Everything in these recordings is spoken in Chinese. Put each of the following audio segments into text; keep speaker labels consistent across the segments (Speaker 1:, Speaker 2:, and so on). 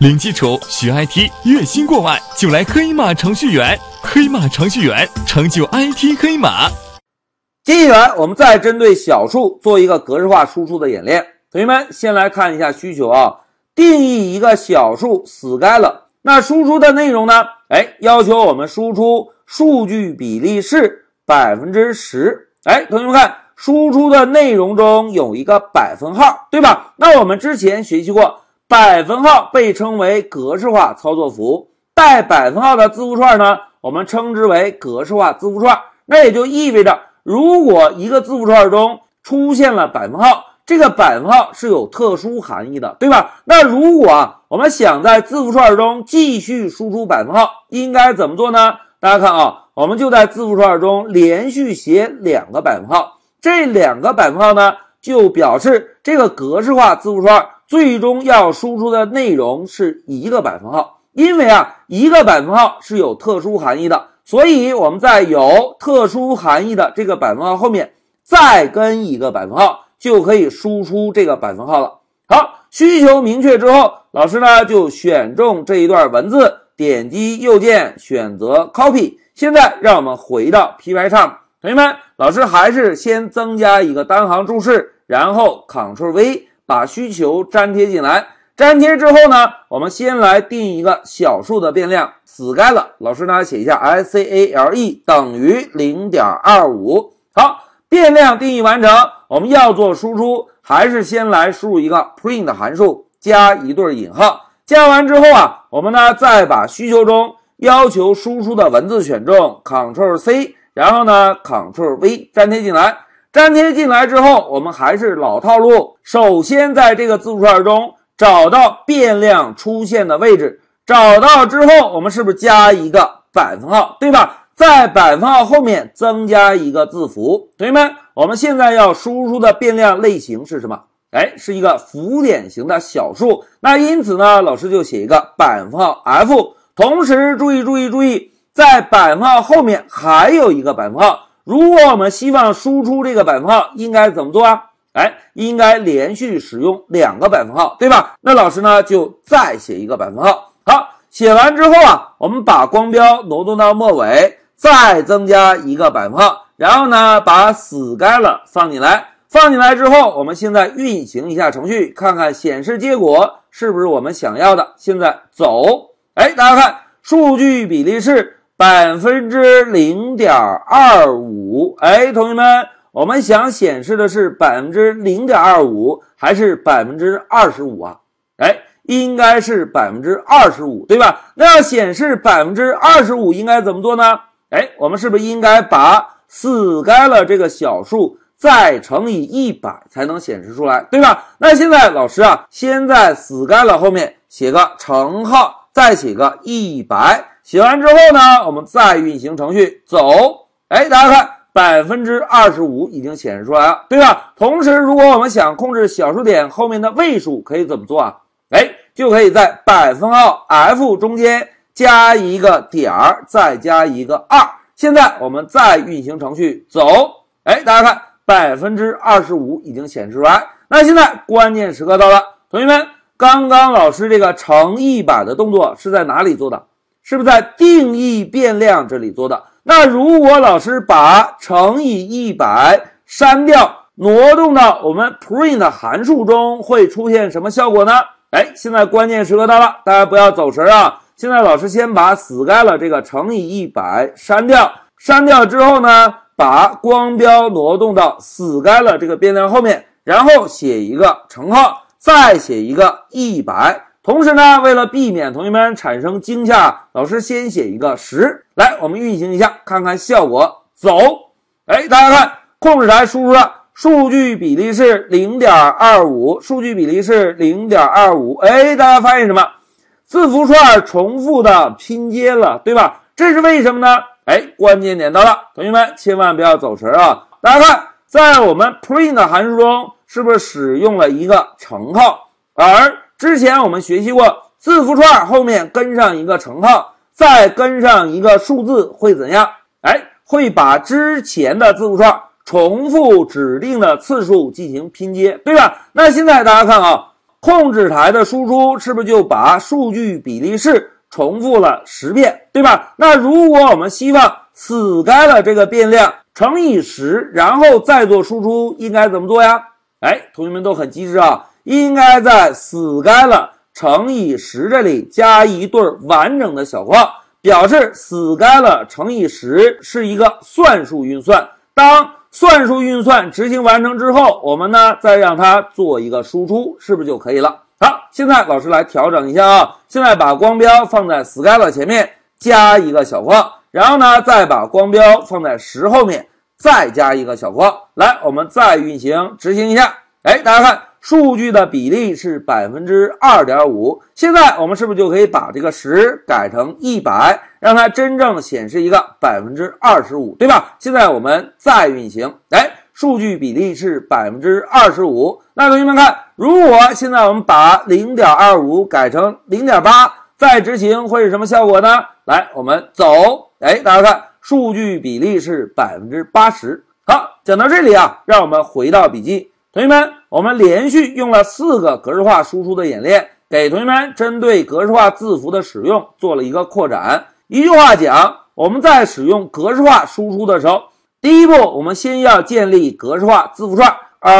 Speaker 1: 零基础学 IT，月薪过万就来黑马程序员。黑马程序员成就 IT 黑马。
Speaker 2: 接下来我们再针对小数做一个格式化输出的演练。同学们先来看一下需求啊，定义一个小数 scale，那输出的内容呢？哎，要求我们输出数据比例是百分之十。哎，同学们看，输出的内容中有一个百分号，对吧？那我们之前学习过。百分号被称为格式化操作符，带百分号的字符串呢，我们称之为格式化字符串。那也就意味着，如果一个字符串中出现了百分号，这个百分号是有特殊含义的，对吧？那如果啊，我们想在字符串中继续输出百分号，应该怎么做呢？大家看啊，我们就在字符串中连续写两个百分号，这两个百分号呢，就表示这个格式化字符串。最终要输出的内容是一个百分号，因为啊，一个百分号是有特殊含义的，所以我们在有特殊含义的这个百分号后面再跟一个百分号，就可以输出这个百分号了。好，需求明确之后，老师呢就选中这一段文字，点击右键选择 copy。现在让我们回到 py 上同学们，老师还是先增加一个单行注释，然后 Ctrl V。把需求粘贴进来，粘贴之后呢，我们先来定一个小数的变量，scale。老师呢写一下 s a l e 等于零点二五。好，变量定义完成，我们要做输出，还是先来输入一个 print 函数，加一对引号。加完之后啊，我们呢再把需求中要求输出的文字选中，Ctrl C，然后呢 Ctrl V 粘贴进来。粘贴进来之后，我们还是老套路，首先在这个字符串中找到变量出现的位置，找到之后，我们是不是加一个百分号，对吧？在百分号后面增加一个字符。同学们，我们现在要输出的变量类型是什么？哎，是一个浮点型的小数。那因此呢，老师就写一个百分号 f，同时注意注意注意，在百分号后面还有一个百分号。如果我们希望输出这个百分号，应该怎么做啊？哎，应该连续使用两个百分号，对吧？那老师呢就再写一个百分号。好，写完之后啊，我们把光标挪动到末尾，再增加一个百分号，然后呢把 scale 放进来。放进来之后，我们现在运行一下程序，看看显示结果是不是我们想要的。现在走，哎，大家看，数据比例是。百分之零点二五，哎，同学们，我们想显示的是百分之零点二五还是百分之二十五啊？哎，应该是百分之二十五，对吧？那要显示百分之二十五，应该怎么做呢？哎，我们是不是应该把死该了这个小数再乘以一百才能显示出来，对吧？那现在老师啊，先在死该了后面写个乘号，再写个一百。写完之后呢，我们再运行程序走，哎，大家看，百分之二十五已经显示出来了，对吧？同时，如果我们想控制小数点后面的位数，可以怎么做啊？哎，就可以在百分号 f 中间加一个点儿，再加一个二。现在我们再运行程序走，哎，大家看，百分之二十五已经显示出来。那现在关键时刻到了，同学们，刚刚老师这个乘一百的动作是在哪里做的？是不是在定义变量这里做的？那如果老师把乘以一百删掉，挪动到我们 print 函数中，会出现什么效果呢？哎，现在关键时刻到了，大家不要走神啊！现在老师先把死该了这个乘以一百删掉，删掉之后呢，把光标挪动到死该了这个变量后面，然后写一个乘号，再写一个一百。同时呢，为了避免同学们产生惊吓，老师先写一个十。来，我们运行一下，看看效果。走，哎，大家看，控制台输出了数据比例是零点二五，数据比例是零点二五。哎，大家发现什么？字符串重复的拼接了，对吧？这是为什么呢？哎，关键点到了，同学们千万不要走神啊！大家看，在我们 print 函数中，是不是使用了一个乘号？而之前我们学习过，字符串后面跟上一个乘号，再跟上一个数字会怎样？哎，会把之前的字符串重复指定的次数进行拼接，对吧？那现在大家看啊，控制台的输出是不是就把数据比例式重复了十遍，对吧？那如果我们希望死该了这个变量乘以十，然后再做输出，应该怎么做呀？哎，同学们都很机智啊，应该在 sky 了乘以十这里加一对完整的小括号，表示 sky 了乘以十是一个算术运算。当算术运算执行完成之后，我们呢再让它做一个输出，是不是就可以了？好，现在老师来调整一下啊，现在把光标放在 sky 了前面，加一个小括号，然后呢再把光标放在十后面，再加一个小括号。来，我们再运行执行一下。哎，大家看。数据的比例是百分之二点五，现在我们是不是就可以把这个十改成一百，让它真正显示一个百分之二十五，对吧？现在我们再运行，哎，数据比例是百分之二十五。那同学们看，如果现在我们把零点二五改成零点八，再执行会是什么效果呢？来，我们走，哎，大家看，数据比例是百分之八十。好，讲到这里啊，让我们回到笔记。同学们，我们连续用了四个格式化输出的演练，给同学们针对格式化字符的使用做了一个扩展。一句话讲，我们在使用格式化输出的时候，第一步，我们先要建立格式化字符串，而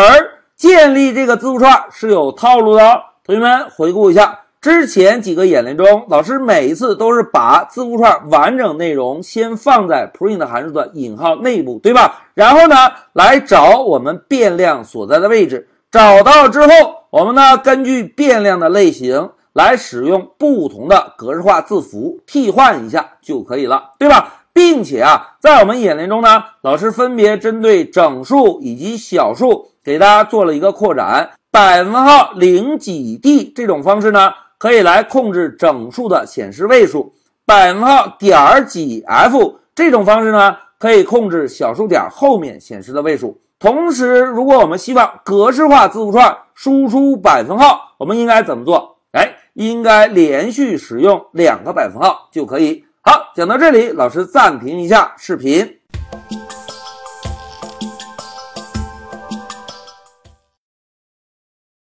Speaker 2: 建立这个字符串是有套路的哦。同学们回顾一下。之前几个演练中，老师每一次都是把字符串完整内容先放在 print 函数的引号内部，对吧？然后呢，来找我们变量所在的位置，找到之后，我们呢根据变量的类型来使用不同的格式化字符替换一下就可以了，对吧？并且啊，在我们演练中呢，老师分别针对整数以及小数给大家做了一个扩展，百分号零几 d 这种方式呢。可以来控制整数的显示位数，百分号点几 f 这种方式呢，可以控制小数点后面显示的位数。同时，如果我们希望格式化字符串输出百分号，我们应该怎么做？哎，应该连续使用两个百分号就可以。好，讲到这里，老师暂停一下视频。